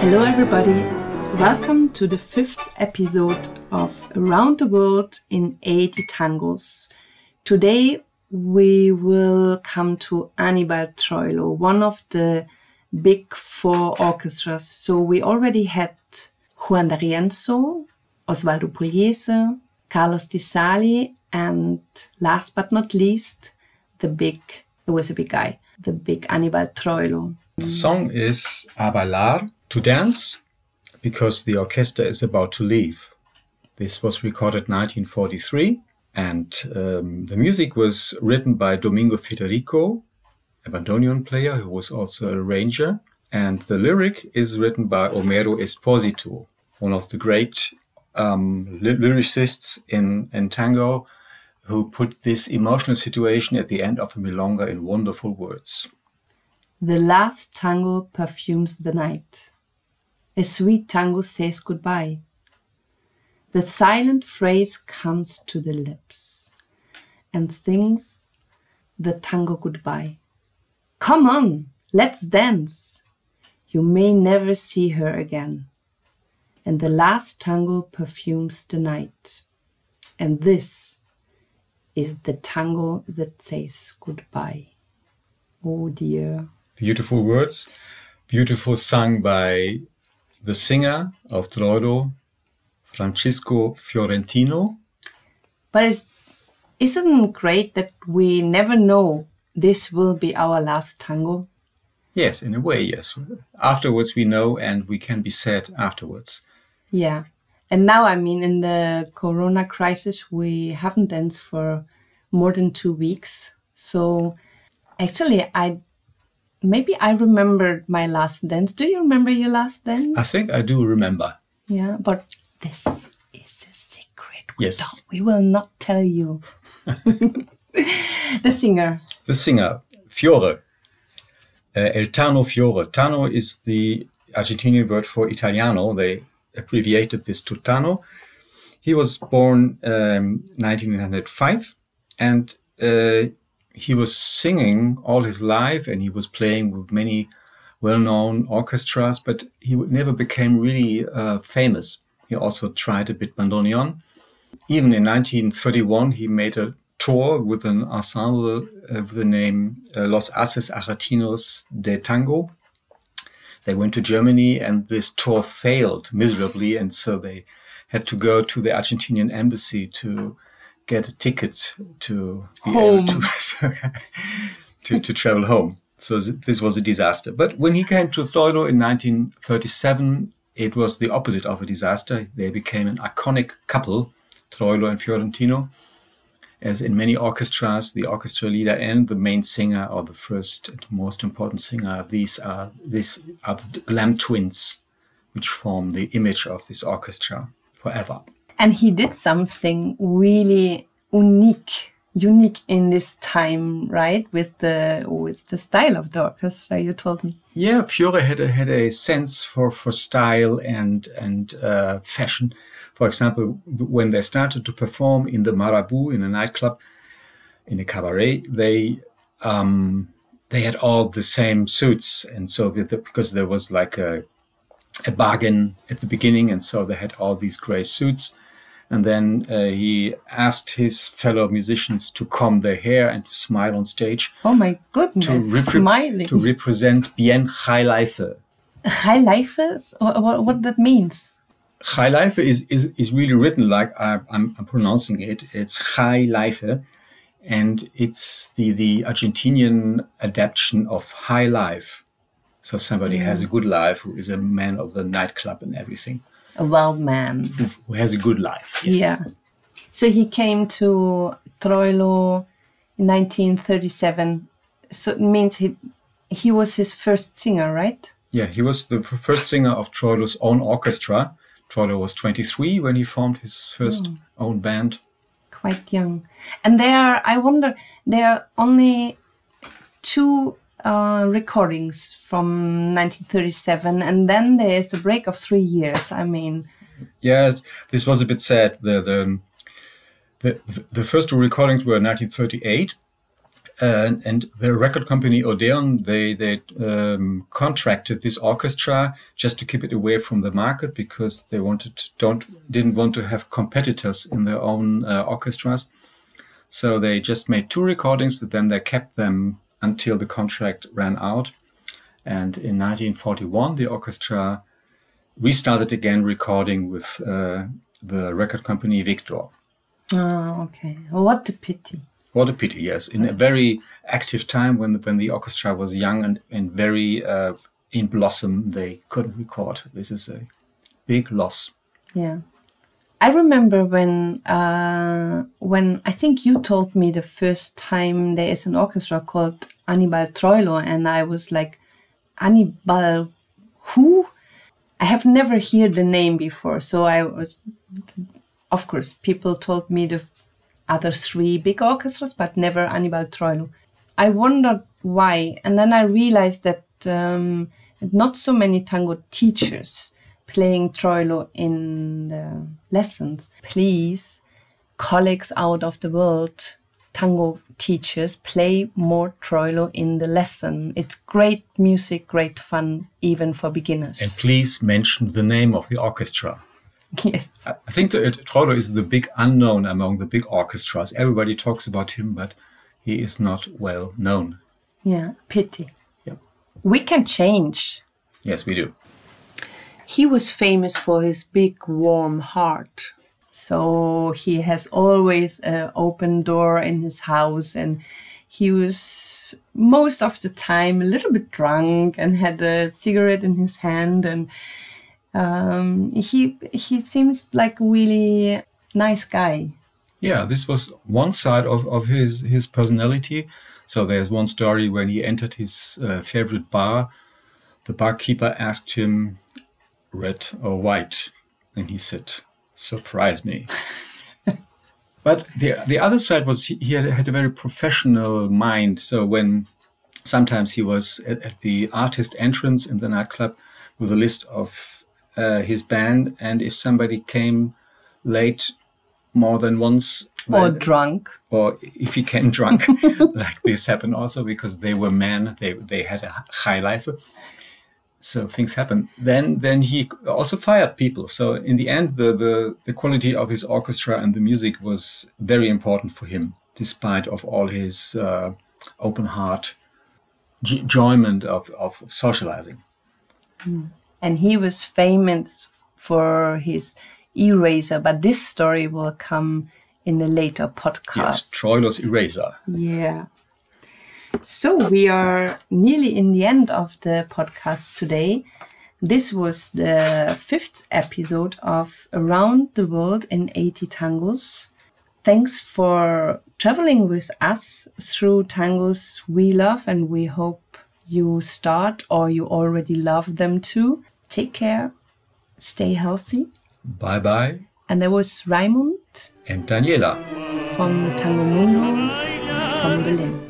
Hello, everybody. Welcome to the fifth episode of Around the World in 80 Tangos. Today, we will come to Anibal Troilo, one of the big four orchestras. So we already had Juan D'Arienzo, Osvaldo Pugliese, Carlos Di Sarli, and last but not least, the big, it was a big guy, the big Anibal Troilo. The song is A Bailar, to dance, because the orchestra is about to leave. This was recorded 1943, and um, the music was written by Domingo Federico, a bandoneon player who was also a arranger, and the lyric is written by Homero Expósito, one of the great um, lyricists in, in tango who put this emotional situation at the end of a milonga in wonderful words. The last tango perfumes the night. A sweet tango says goodbye. The silent phrase comes to the lips and sings the tango goodbye. Come on, let's dance. You may never see her again and the last tango perfumes the night. And this is the tango that says goodbye. Oh dear. Beautiful words, beautiful sung by the singer of Troilo, Francisco Fiorentino. But it's, isn't it great that we never know this will be our last tango? Yes, in a way, yes. Afterwards, we know and we can be sad afterwards. Yeah. And now, I mean, in the corona crisis, we haven't danced for more than two weeks. So actually, I maybe I remembered my last dance. Do you remember your last dance? I think I do remember. Yeah, but this is a secret. We yes. We will not tell you. the singer. The singer, Fiore. Uh, El Tano Fiore. Tano is the Argentinian word for Italiano. They abbreviated this to Tano. He was born um, 1905 and uh, he was singing all his life and he was playing with many well-known orchestras, but he never became really uh, famous. He also tried a bit bandoneon. Even in 1931, he made a tour with an ensemble uh, with the name uh, Los Ases Argentinos de Tango, they went to Germany and this tour failed miserably. And so they had to go to the Argentinian embassy to get a ticket to be home. able to, to, to travel home. So this was a disaster. But when he came to Troilo in 1937, it was the opposite of a disaster. They became an iconic couple, Troilo and Fiorentino as in many orchestras, the orchestra leader and the main singer, or the first and most important singer, these are these are the Lamb twins, which form the image of this orchestra forever. And he did something really unique, unique in this time, right? With the with the style of the orchestra, you told me. Yeah, Fiore had a, had a sense for for style and and uh, fashion for example, when they started to perform in the Marabú in a nightclub, in a cabaret, they um, they had all the same suits, and so the, because there was like a a bargain at the beginning, and so they had all these gray suits. And then uh, he asked his fellow musicians to comb their hair and to smile on stage. Oh my goodness! To, repre- Smiling. to represent bien high life. High life? What, what that means? High Life is, is, is really written like I, am pronouncing it. It's High Life, and it's the, the Argentinian adaptation of High Life. So somebody mm. has a good life who is a man of the nightclub and everything. A wild man. Who, has a good life. Yes. Yeah. So he came to Troilo in 1937. So it means he, he was his first singer, right? Yeah, he was the first singer of Troilo's own orchestra Troilo was 23 when he formed his first mm. own band. Quite young. And there, are, I wonder, there are only two uh, recordings from 1937, and then there's a break of three years. I mean, yes, this was a bit sad. The the the, the first two recordings were 1938. Uh, and the record company Odeon, they they um, contracted this orchestra just to keep it away from the market because they wanted don't didn't want to have competitors in their own uh, orchestras. So they just made two recordings, then they kept them until the contract ran out. And in 1941, the orchestra restarted again recording with uh, the record company Victor. Oh, okay. what a pity. What a pity, yes. In a very active time when when the orchestra was young and, and very uh, in blossom, they couldn't record. This is a big loss. Yeah. I remember when uh, when I think you told me the first time there is an orchestra called Anibal Troilo, and I was like, Anibal, who? I have never heard the name before, so I was, of course, people told me the other three big orchestras, but never Anibal Troilo. I wondered why, and then I realized that um, not so many tango teachers playing Troilo in the lessons. Please, colleagues out of the world, tango teachers, play more Troilo in the lesson. It's great music, great fun, even for beginners. And please mention the name of the orchestra. Yes. I think that uh, Troilo is the big unknown among the big orchestras. Everybody talks about him, but he is not well known. Yeah, pity. Yeah. We can change. Yes, we do. He was famous for his big warm heart. So he has always an open door in his house and he was most of the time a little bit drunk and had a cigarette in his hand and um, he he seems like a really nice guy. Yeah, this was one side of, of his his personality. So there's one story when he entered his uh, favorite bar. The barkeeper asked him, "Red or white?" and he said, "Surprise me." but the the other side was he, he had, had, a very professional mind. So when sometimes he was at, at the artist entrance in the nightclub with a list of uh, his band, and if somebody came late more than once, or drunk, or if he came drunk, like this happened also because they were men, they they had a high life, so things happen. Then then he also fired people. So in the end, the the the quality of his orchestra and the music was very important for him, despite of all his uh, open heart enjoyment of, of socializing. Mm and he was famous for his eraser. But this story will come in a later podcast. Yes, Troilo's eraser. Yeah. So we are nearly in the end of the podcast today. This was the fifth episode of Around the World in 80 Tangos. Thanks for traveling with us through tangos we love and we hope you start or you already love them too. Take care. Stay healthy. Bye bye. And there was Raimund. And Daniela. From Tango Mundo from Berlin.